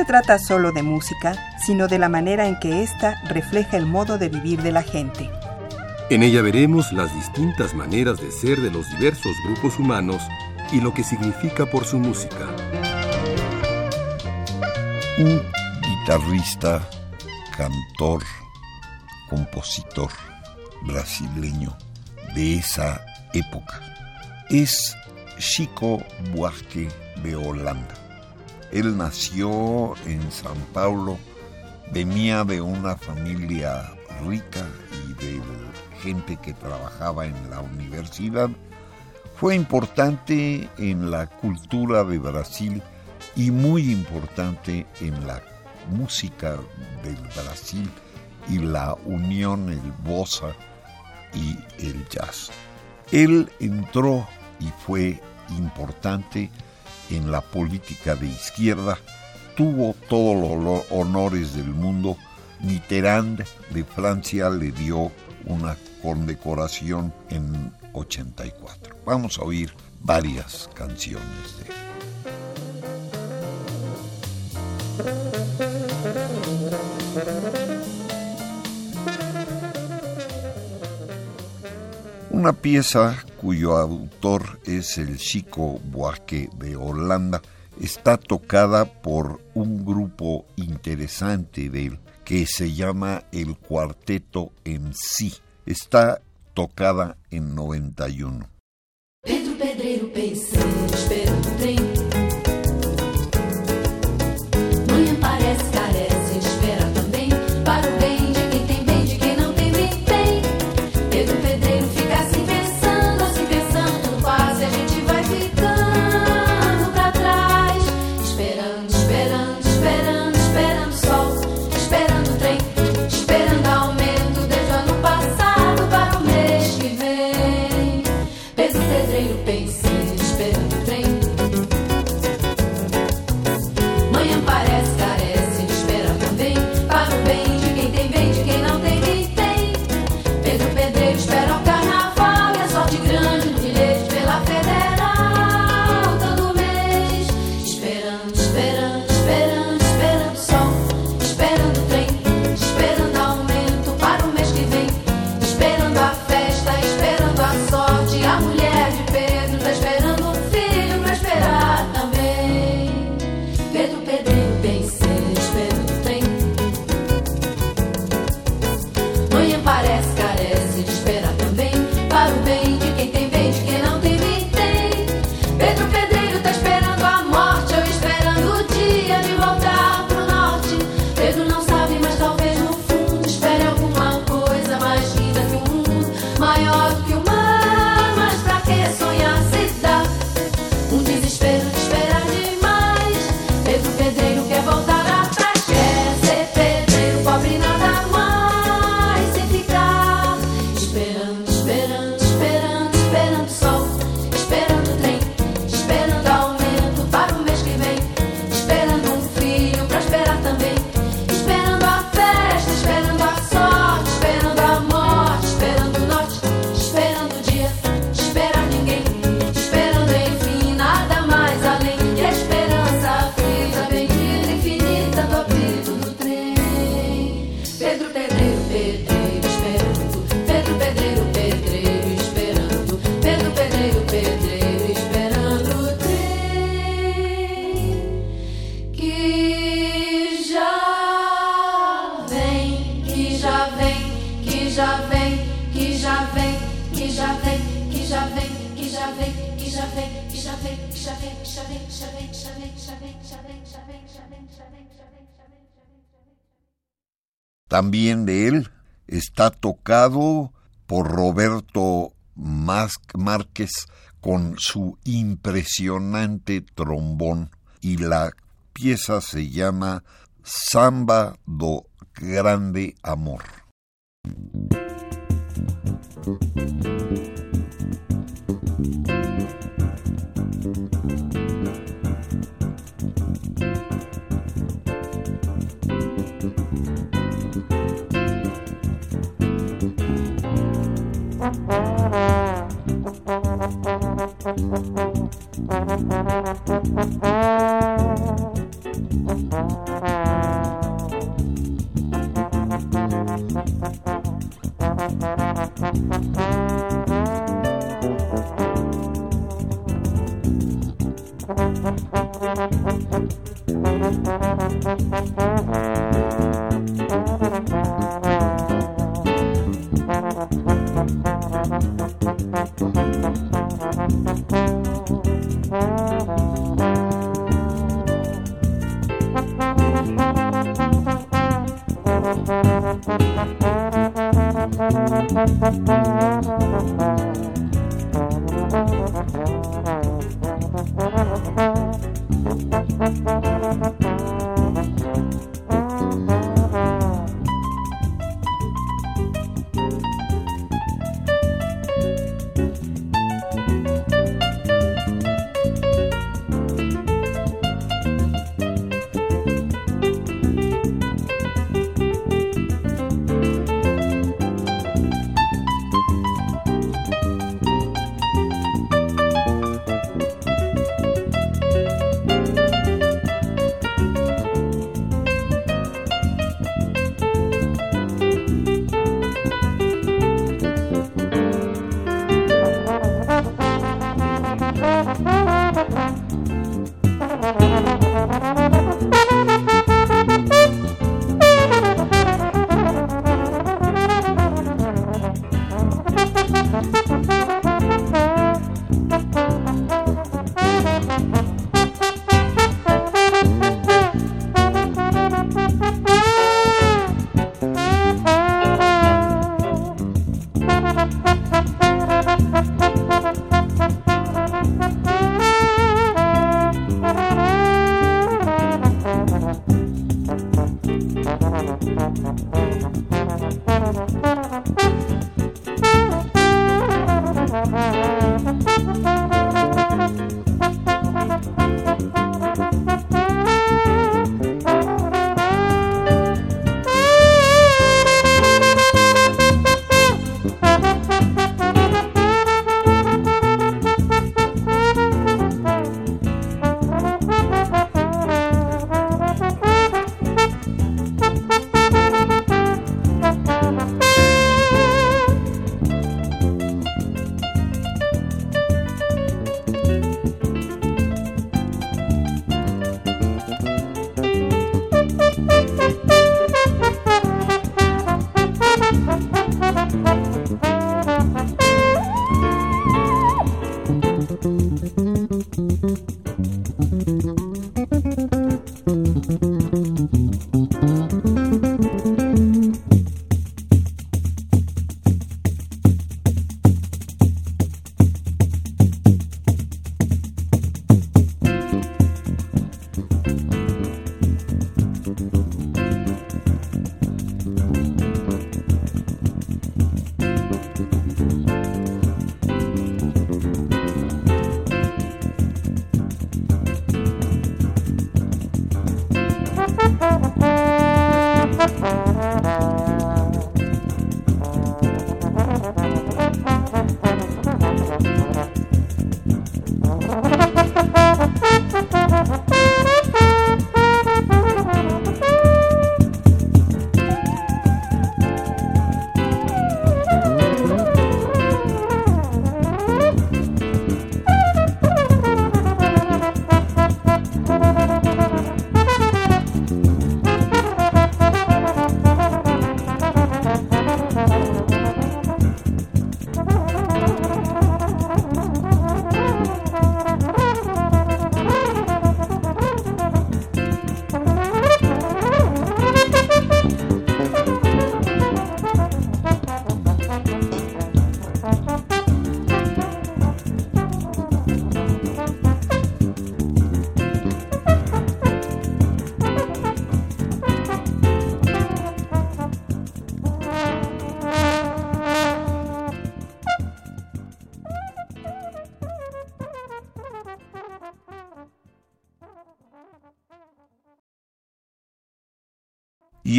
Se trata solo de música, sino de la manera en que ésta refleja el modo de vivir de la gente. En ella veremos las distintas maneras de ser de los diversos grupos humanos y lo que significa por su música. Un guitarrista, cantor, compositor brasileño de esa época es Chico Buarque de Holanda. Él nació en San Paulo, venía de una familia rica y de gente que trabajaba en la universidad. Fue importante en la cultura de Brasil y muy importante en la música del Brasil y la unión, el bossa y el jazz. Él entró y fue importante en la política de izquierda, tuvo todos los honores del mundo. Mitterrand de Francia le dio una condecoración en 84. Vamos a oír varias canciones de él. Una pieza cuyo autor es el Chico Buarque de Holanda está tocada por un grupo interesante de él que se llama el Cuarteto en sí. Está tocada en 91. Pedro Pedreiro penseiro por Roberto Márquez con su impresionante trombón y la pieza se llama Samba do Grande Amor.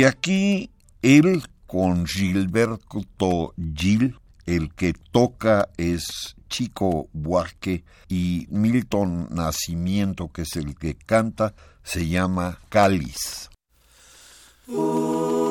Y aquí él con Gilberto Gil, el que toca es Chico Buarque y Milton Nacimiento, que es el que canta, se llama Cáliz. Pai,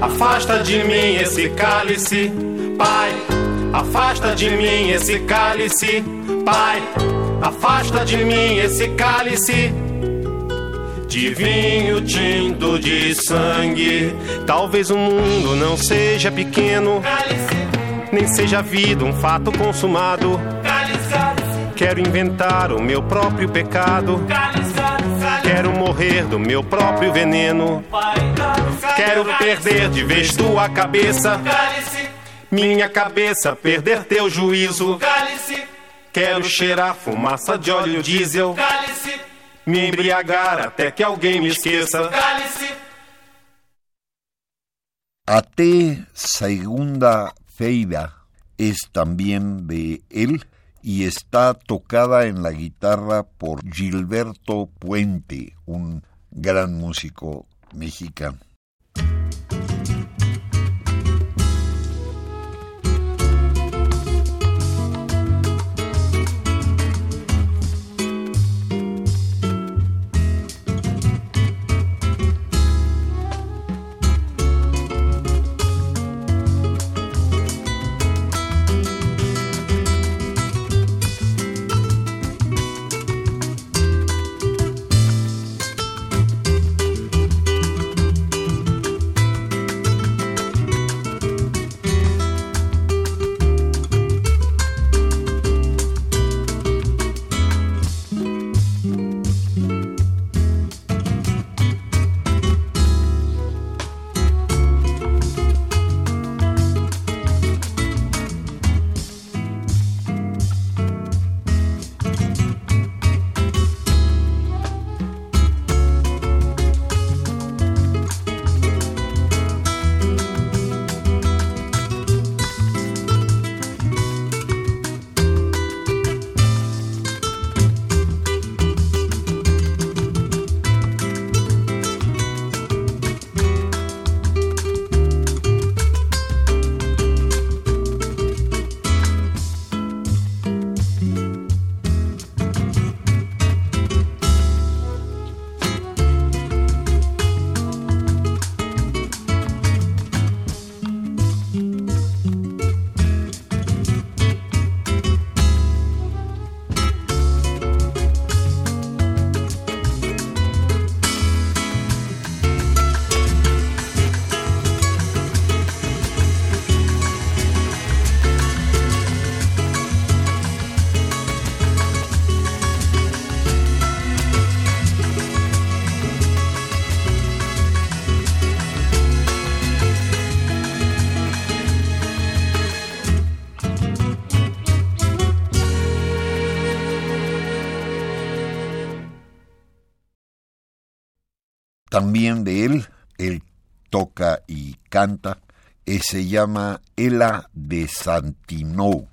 Afasta de mim esse cálice, Pai. Afasta de mim esse cálice, Pai. Afasta de mim esse cálice de vinho tinto de sangue. Talvez o mundo não seja pequeno, nem seja a vida um fato consumado. Quero inventar o meu próprio pecado. Quero morrer do meu próprio veneno. Quero perder de vez tua cabeça. Minha cabeça, perder teu juízo. Quero cheirar fumaça de óleo diesel. Me embriagar até que alguém me esqueça. Até segunda-feira es también de él y está tocada en la guitarra por Gilberto Puente, un gran músico mexicano. También de él, él toca y canta, y se llama Ela de Santinou.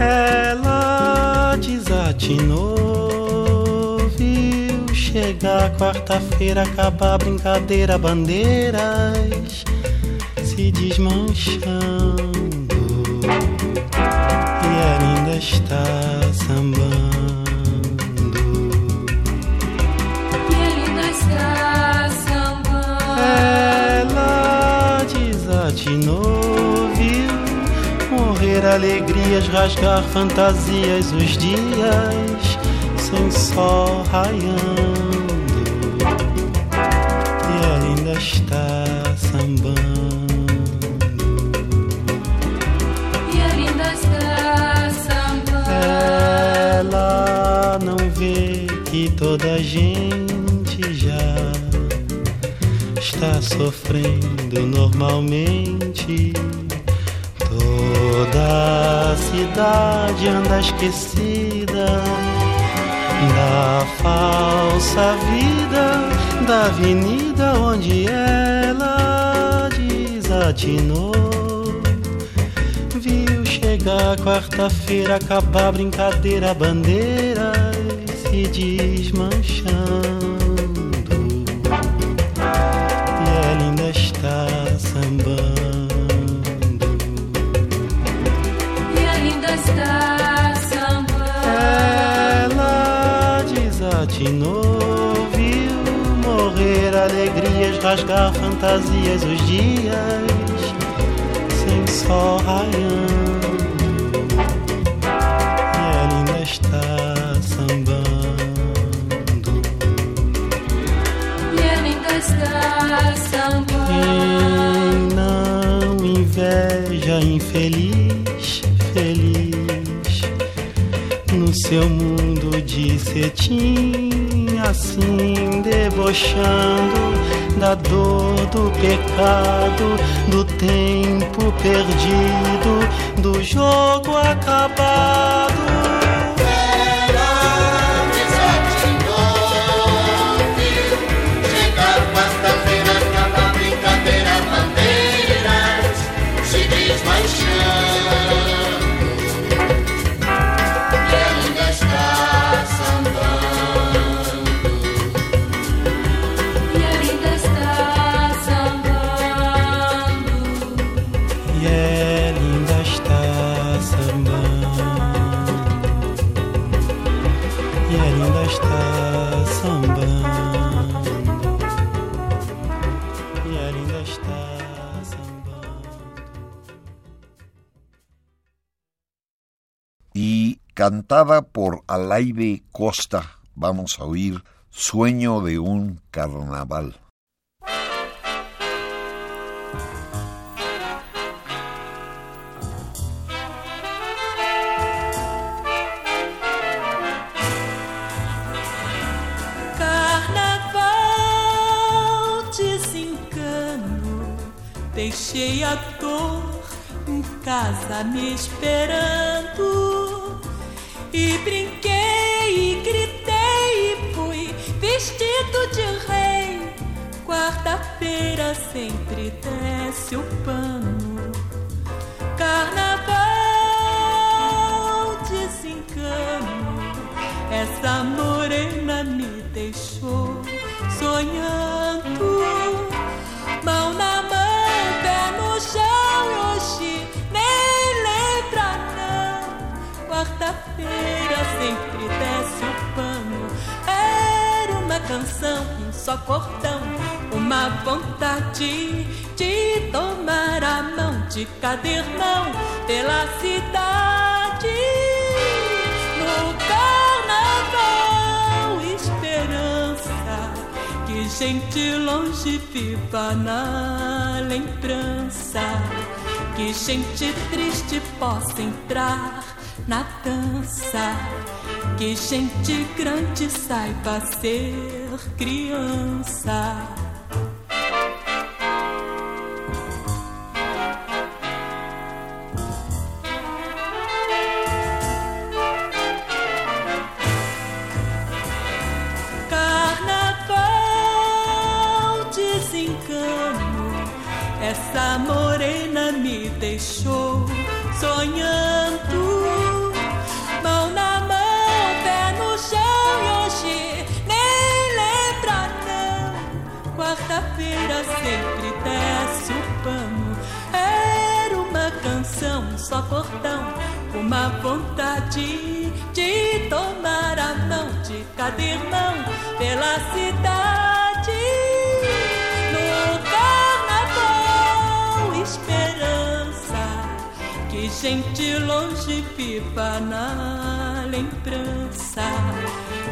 Ela desatinou, viu chegar quarta-feira, acabar brincadeira, bandeiras se desmanchando está sambando. E ele ainda está sambando. Ela desatinou, viu morrer alegrias, rasgar fantasias os dias sem sol raiando e ainda está toda a gente já está sofrendo normalmente. Toda a cidade anda esquecida da falsa vida da avenida onde ela desatinou. Viu chegar quarta-feira, acabar a brincadeira, bandeira se desmanchando. E ela ainda está sambando. E ainda está sambando. Ela desatinou, viu morrer alegrias, rasgar fantasias os dias sem sol raiando. Inveja infeliz, feliz no seu mundo de cetim, assim debochando da dor do pecado, do tempo perdido, do jogo acabado. Cantada por Alaibe Costa. Vamos a oír Sueño de un carnaval. Carnaval, desencano, deixei a dor em casa me esperando. E brinquei, e gritei, e fui vestido de rei. Quarta-feira sempre desce o pano. Carnaval, desencano, essa morena me deixou sonhando. Canção em só cordão, uma vontade de tomar a mão de cadernão pela cidade. No carnaval, esperança que gente longe viva na lembrança. Que gente triste possa entrar na dança. Que gente grande saiba ser criança. Gente longe viva na lembrança.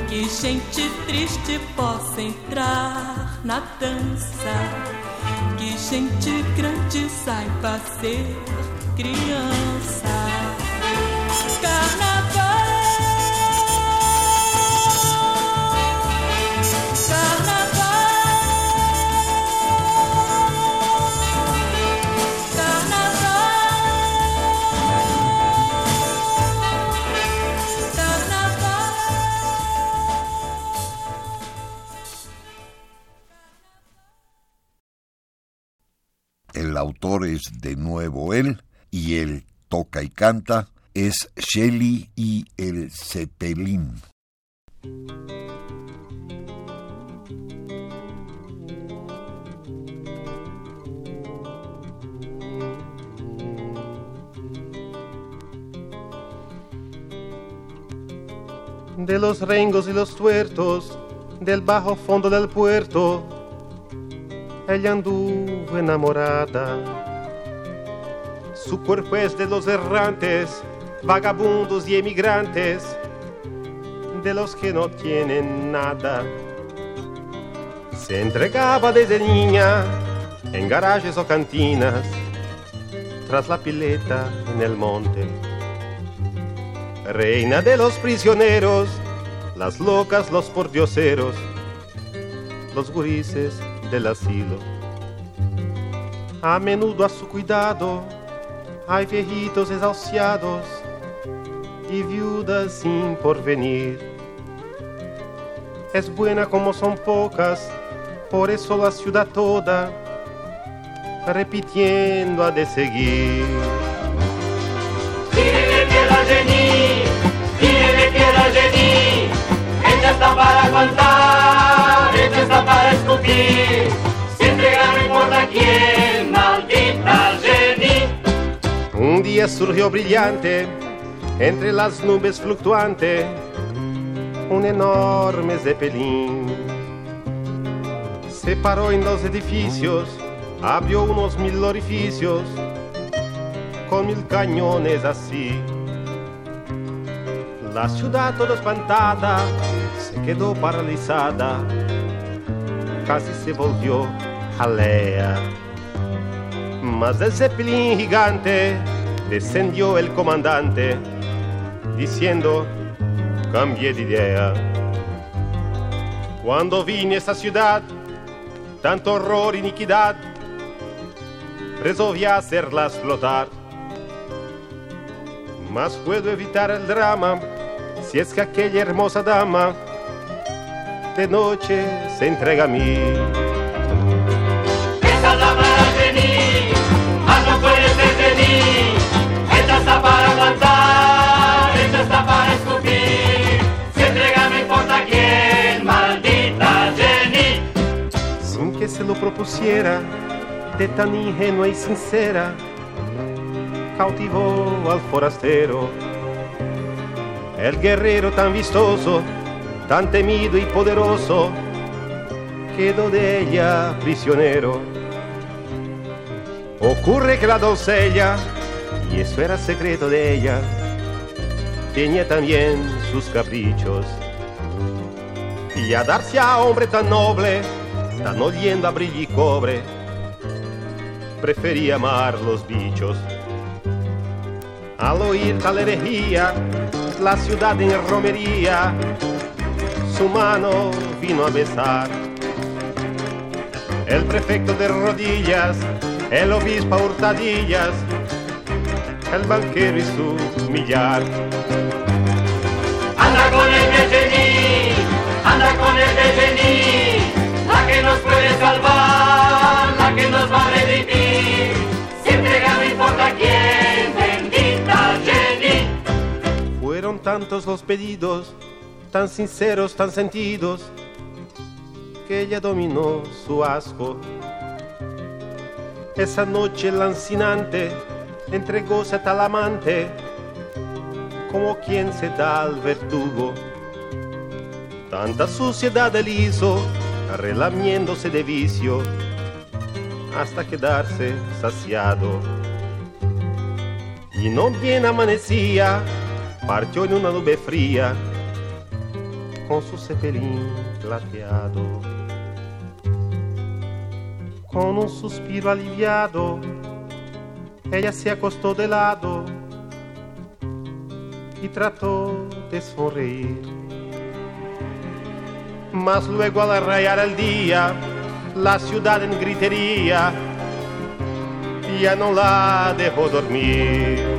Que gente triste possa entrar na dança. Que gente grande saiba ser criança. Es de nuevo él y el toca y canta es Shelley y el Zeppelin. De los rengos y los tuertos, del bajo fondo del puerto, ella anduvo enamorada. Su cuerpo es de los errantes, vagabundos y emigrantes, de los que no tienen nada. Se entregaba desde niña en garajes o cantinas, tras la pileta en el monte. Reina de los prisioneros, las locas, los pordioseros, los gurises del asilo. A menudo a su cuidado hay viejitos exhaustos y viudas sin porvenir. Es buena como son pocas, por eso la ciudad toda repitiendo ha de seguir. que la Jenny, que la Jenny, ella está para aguantar, ella está para escupir. Día surgió brillante entre las nubes fluctuante un enorme zeppelin. Se paró en dos edificios, abrió unos mil orificios con mil cañones así. La ciudad toda espantada se quedó paralizada, casi se volvió jalea. Mas del zeppelin gigante descendió el comandante diciendo, cambié de idea. Cuando vine a esta ciudad, tanto horror iniquidad, resolví hacerlas flotar. Mas puedo evitar el drama si es que aquella hermosa dama de noche se entrega a mí. Propusiera, de tan ingenua y sincera, cautivó al forastero. El guerrero tan vistoso, tan temido y poderoso, quedó de ella prisionero. Ocurre que la doncella y eso era secreto de ella. Tenía también sus caprichos. Y a darse a hombre tan noble, tan oliendo a brillo y cobre, prefería amar los bichos. Al oír tal herejía, la ciudad en romería, su mano vino a besar. El prefecto de rodillas, el obispo a hurtadillas, el banquero y su millar. Anda con el Bellení, anda con el puede salvar, la que nos va a redimir. Siempre gana, importa quién, bendita Jenny. Fueron tantos los pedidos, tan sinceros, tan sentidos, que ella dominó su asco. Esa noche lancinante entregóse a tal amante como quien se da al verdugo. Tanta suciedad él hizo relamiéndose de vicio, hasta quedarse saciado. Y no bien amanecía, partió en una nube fría, con su cepelín plateado. Con un suspiro aliviado, ella se acostó de lado y trató de sonreír. Mas luego al rayar el día, la ciudad en gritería ya no la dejó dormir.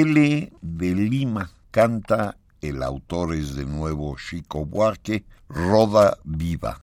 L de Lima canta, el autor es de nuevo Chico Buarque, Roda Viva.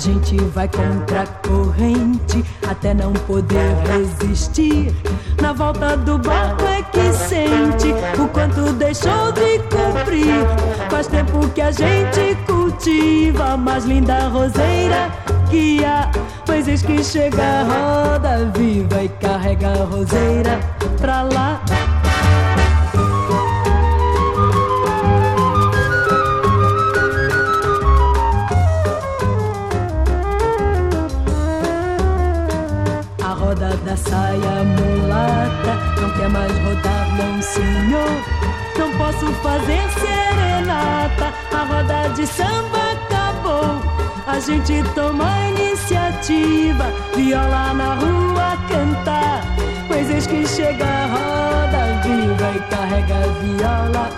Gente vai contra a corrente até não poder resistir. Na volta do barco é que sente o quanto deixou de cumprir. Faz tempo que a gente cultiva a mais linda roseira que há. Pois eis que chega a roda viva e carrega a roseira pra lá. Da saia mulata não quer mais rodar, não senhor. Não posso fazer serenata, a roda de samba acabou. A gente toma a iniciativa, viola na rua cantar. Pois eis que chega a roda viva e carrega a viola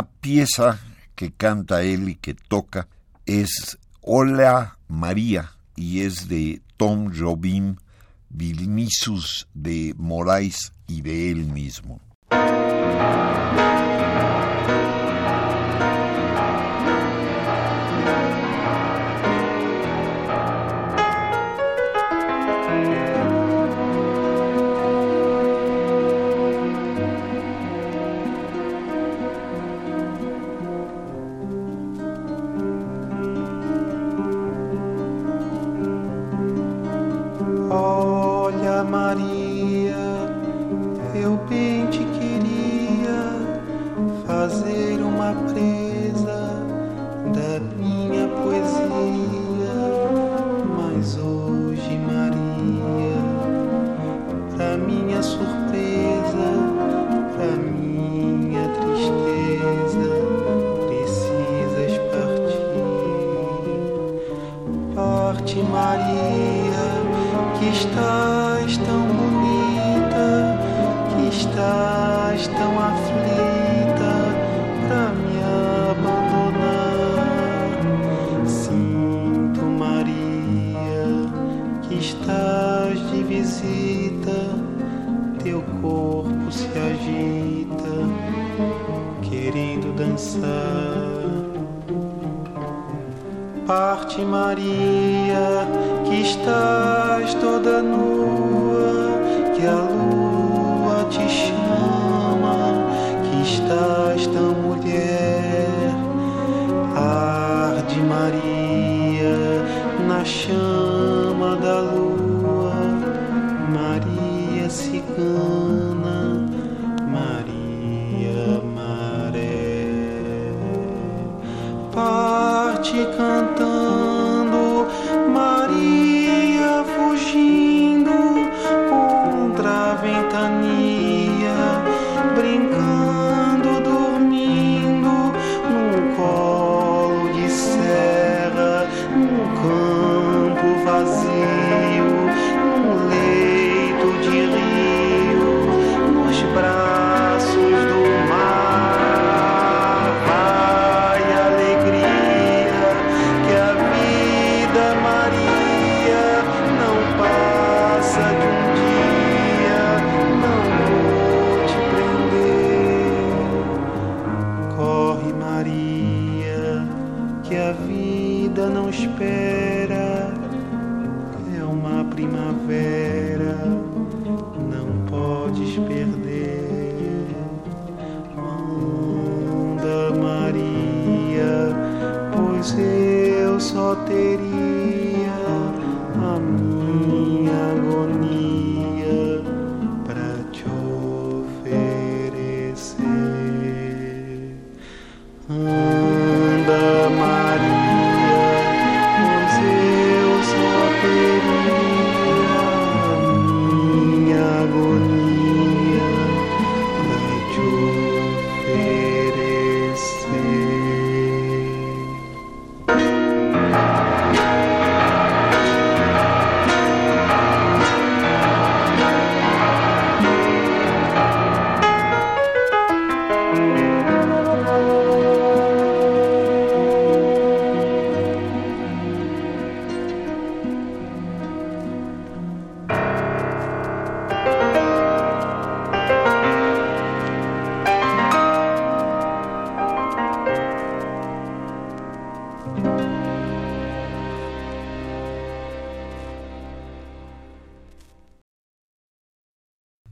Una pieza que canta él y que toca es Hola María y es de Tom Jobim, Vilnisus de Moraes y de él mismo.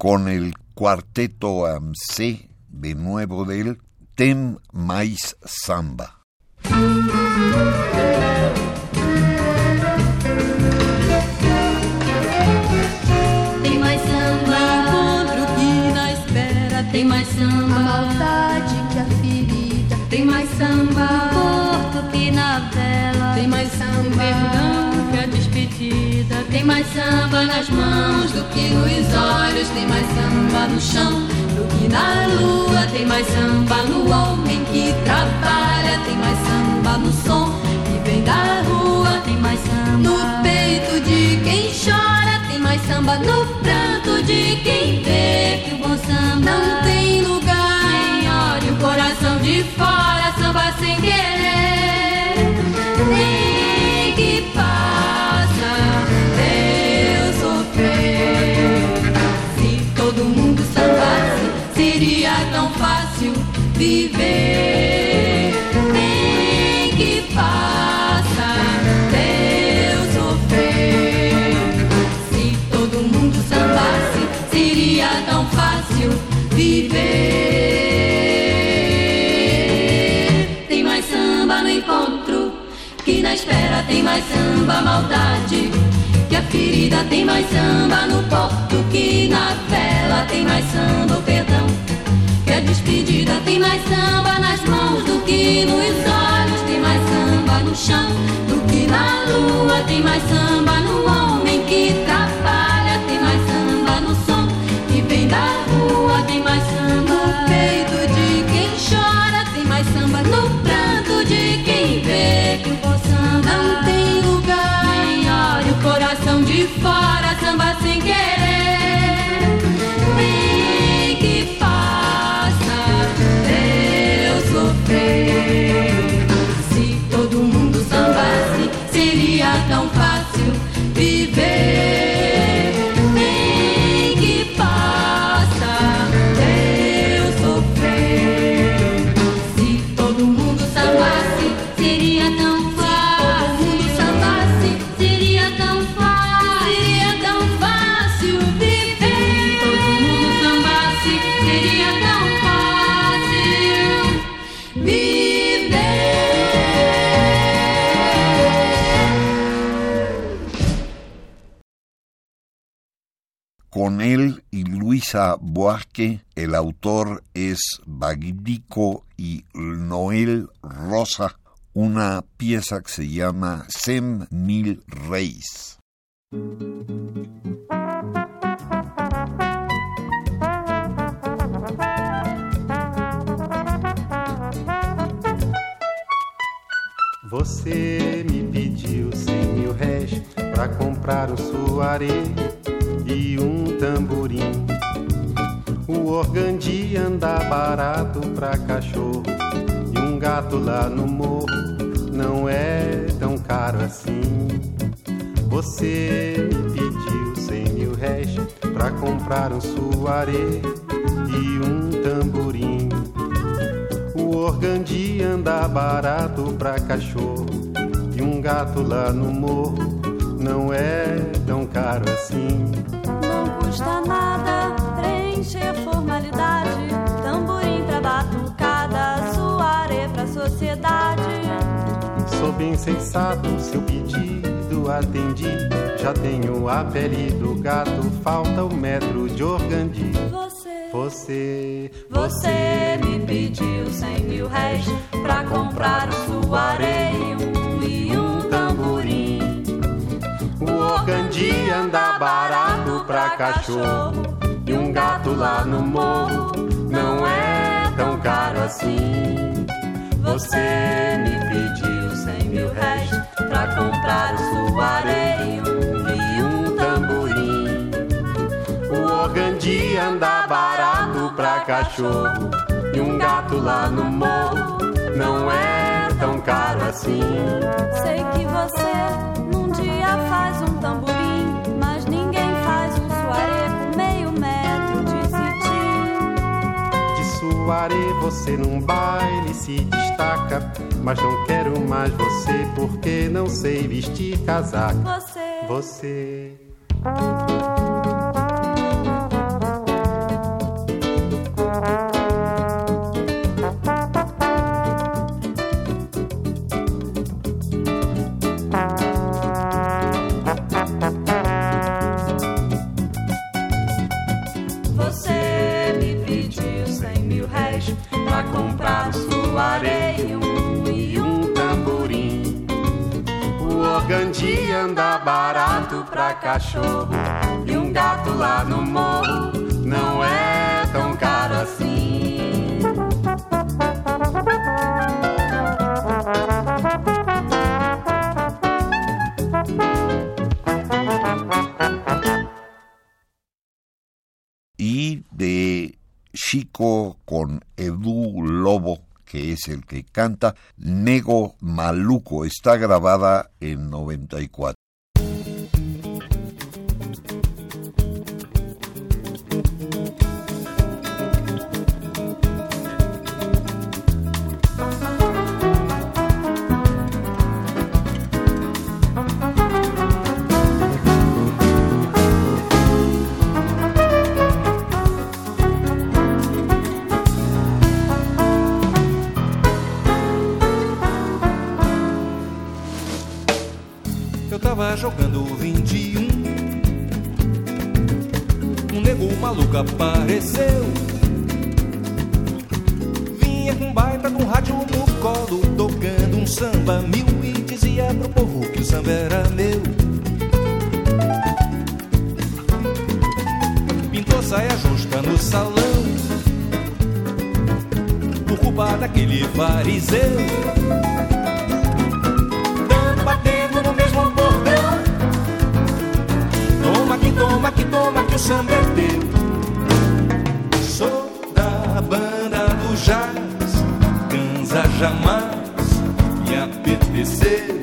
Con el cuarteto AMC de nuevo del Tem Mais Samba. Tem mais samba nas mãos do que nos olhos, tem mais samba no chão do que na lua, tem mais samba no homem que trabalha, tem mais samba no som que vem da rua, tem mais samba no peito de quem chora, tem mais samba no pranto de quem vê que o bom samba não tem lugar. Quem olha o coração de fora, samba sem querer. Tem mais samba maldade. Que a ferida tem mais samba no porto, que na vela tem mais samba o perdão. Que a despedida tem mais samba nas mãos do que nos olhos, tem mais samba no chão do que na lua, tem mais samba no homem que trabalha, tem mais samba no som que vem da rua, tem mais samba no peito de quem chora, tem mais samba no pranto fora, samba sem querer. Vem que passa eu sofrer. Se todo mundo sambasse, seria tão fácil Luisa el autor es Bagdico y Noel Rosa, una pieza que se llama Sem Mil Reis. Você me pediu cem mil réis pra comprar um suaré e um tamborim. O organdi anda barato pra cachorro e um gato lá no morro não é tão caro assim. Você me pediu cem mil réis pra comprar um suaré e um tamborim. O organdi anda barato pra cachorro e um gato lá no morro não é tão caro assim. Não custa nada preencher formalidade, tamborim pra batucada, suaré pra sociedade. Sou bem sensato, seu pedido atendi. Já tenho a pele do gato, falta o metro de organdi. Você, Você, você me pediu cem mil réis pra comprar um suaré e um, e um tamborim. O organdi anda barato pra cachorro e um gato lá no morro não é tão caro assim. Você me pediu cem mil réis pra comprar suaré e um, e um tamborim. O organdi anda barato pra cachorro e um gato lá no morro não é tão caro assim. Sei que você num dia faz um tamborim, Suaré você num baile se destaca, mas não quero mais você porque não sei vestir casaca. Você. você cachorro e um gato lá no morro não é tão caro assim. y de Chico con Edu Lobo, que es el que canta, Nego Maluco, está grabada en 94. Saia justa no salão Por culpa daquele fariseu batendo no mesmo bordão. Toma que toma que toma que o samba é teu. Sou da banda do jazz, cansa jamais me apetecer.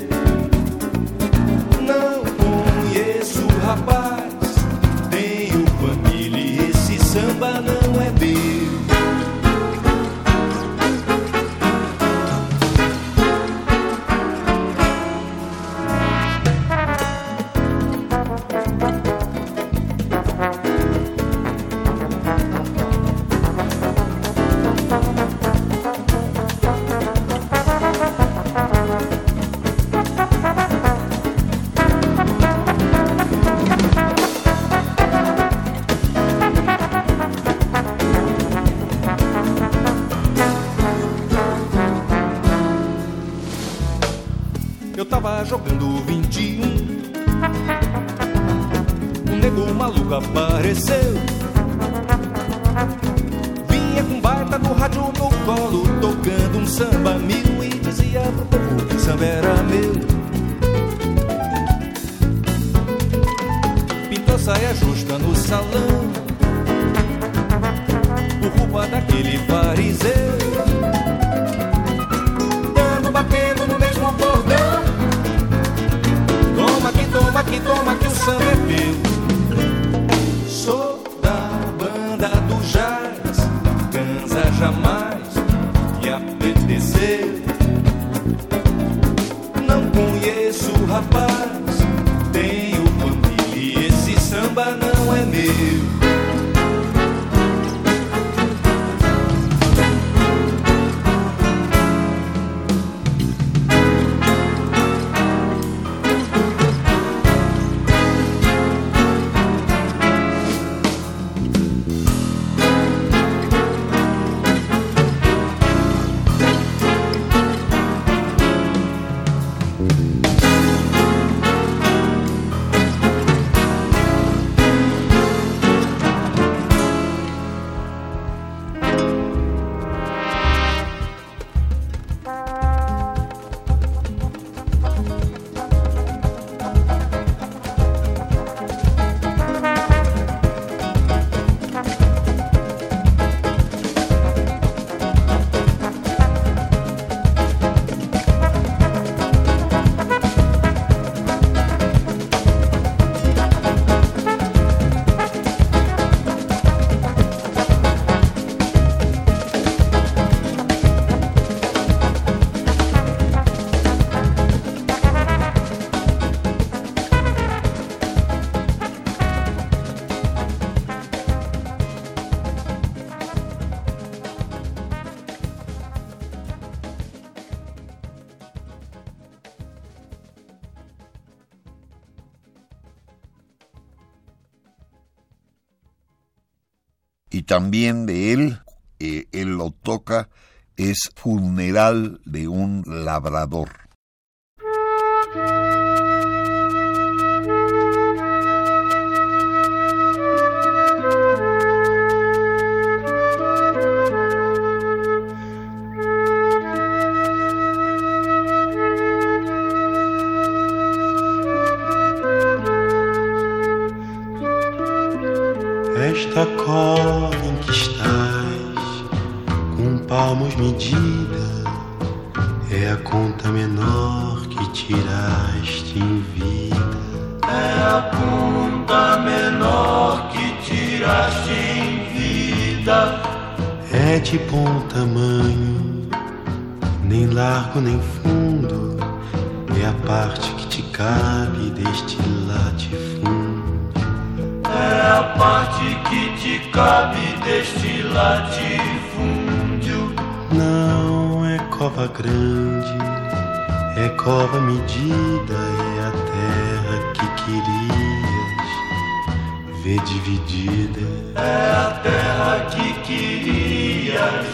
Y también de él, eh, él lo toca, es Funeral de un Labrador. Esta medida, é a conta menor que tiraste em vida. É a conta menor que tiraste em vida. É de bom tamanho, nem largo nem fundo, é a parte que te cabe deste latifúndio. É a parte que te cabe deste latifúndio. Cova grande, é cova medida, é a terra que querias ver dividida. É a terra que querias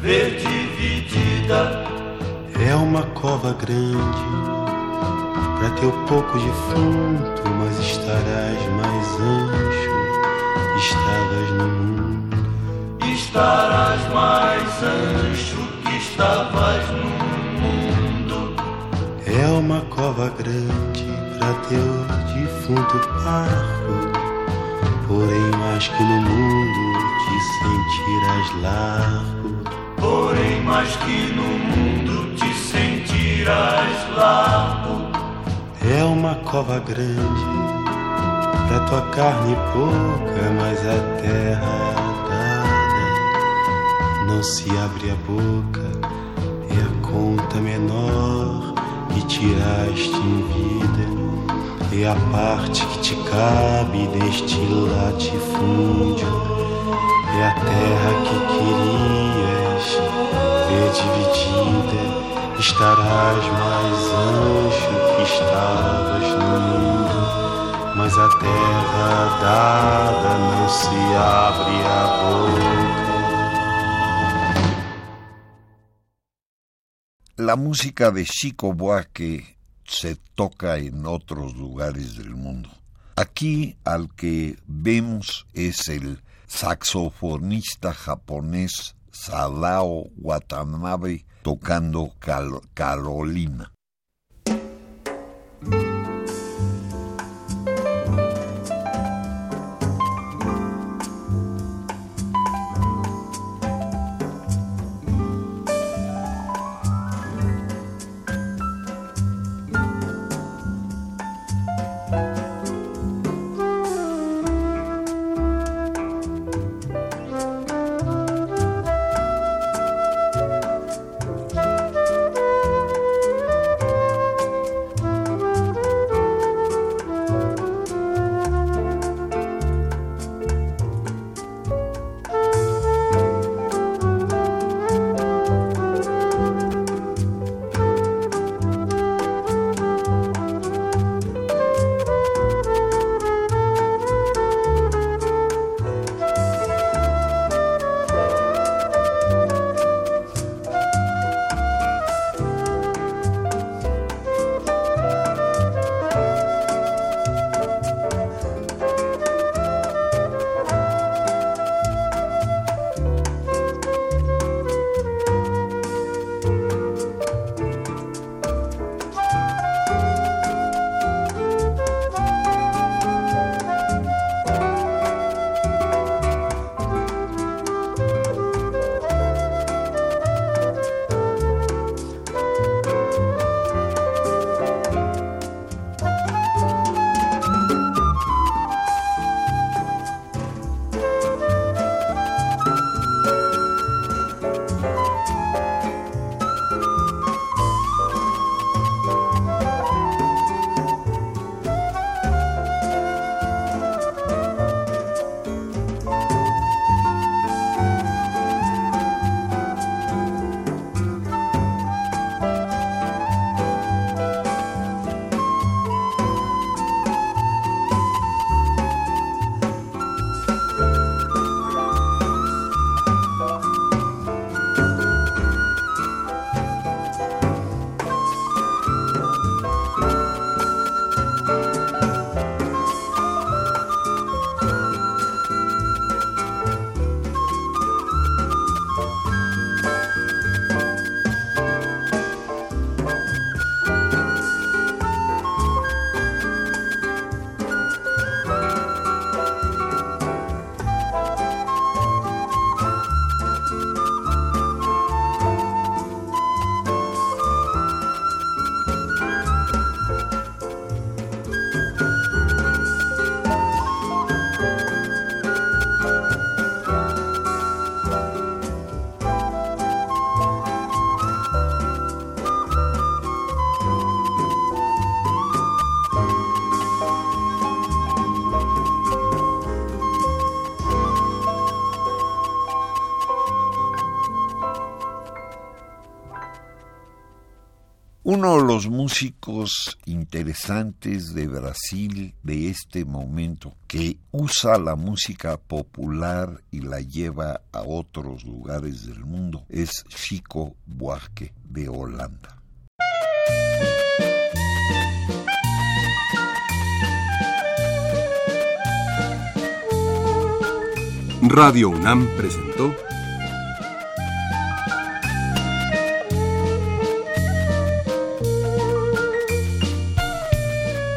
ver dividida. É uma cova grande, para teu pouco defunto, mas estarás mais ancho, estavas no mundo. Estarás mais ancho estavas no mundo. É uma cova grande para teu defunto parco, porém mais que no mundo te sentirás largo. Porém, mais que no mundo te sentirás largo. É uma cova grande pra tua carne pouca, mas a terra não se abre a boca. É a conta menor que tiraste em vida. É a parte que te cabe deste latifúndio. É a terra que querias ver dividida. Estarás mais ancho que estavas no mundo, mas a terra dada não se abre a boca. La música de Chico Buarque se toca en otros lugares del mundo. Aquí al que vemos es el saxofonista japonés Sadao Watanabe tocando Carolina. Uno de los músicos interesantes de Brasil de este momento que usa la música popular y la lleva a otros lugares del mundo es Chico Buarque de Holanda. Radio UNAM presentó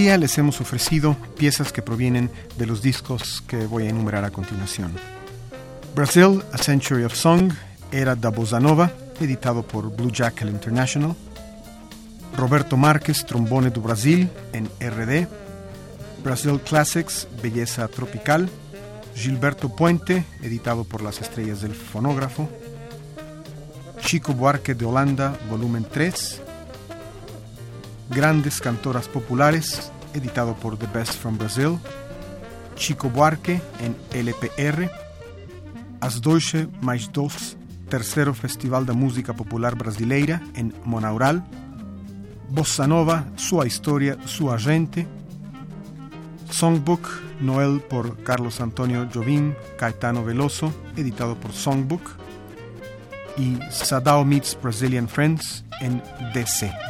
Día les hemos ofrecido piezas que provienen de los discos que voy a enumerar a continuación. Brazil, A Century of Song, era da Bossa Nova, editado por Blue Jackal International. Roberto Márquez, Trombone do Brasil, en RD. Brazil Classics, Belleza Tropical. Gilberto Puente, editado por las estrellas del fonógrafo. Chico Buarque de Holanda, volumen 3. Grandes Cantoras Populares, editado por The Best from Brazil. Chico Buarque en LPR. As Deutsche Mais Dos, terceiro Festival da Música Popular Brasileira em Monaural. Bossa Nova, Sua História, Sua Gente. Songbook, Noel por Carlos Antonio Jobim, Caetano Veloso, editado por Songbook. Y Sadao Meets Brazilian Friends en DC.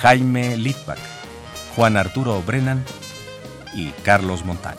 Jaime Litvak, Juan Arturo Brennan y Carlos Montaño.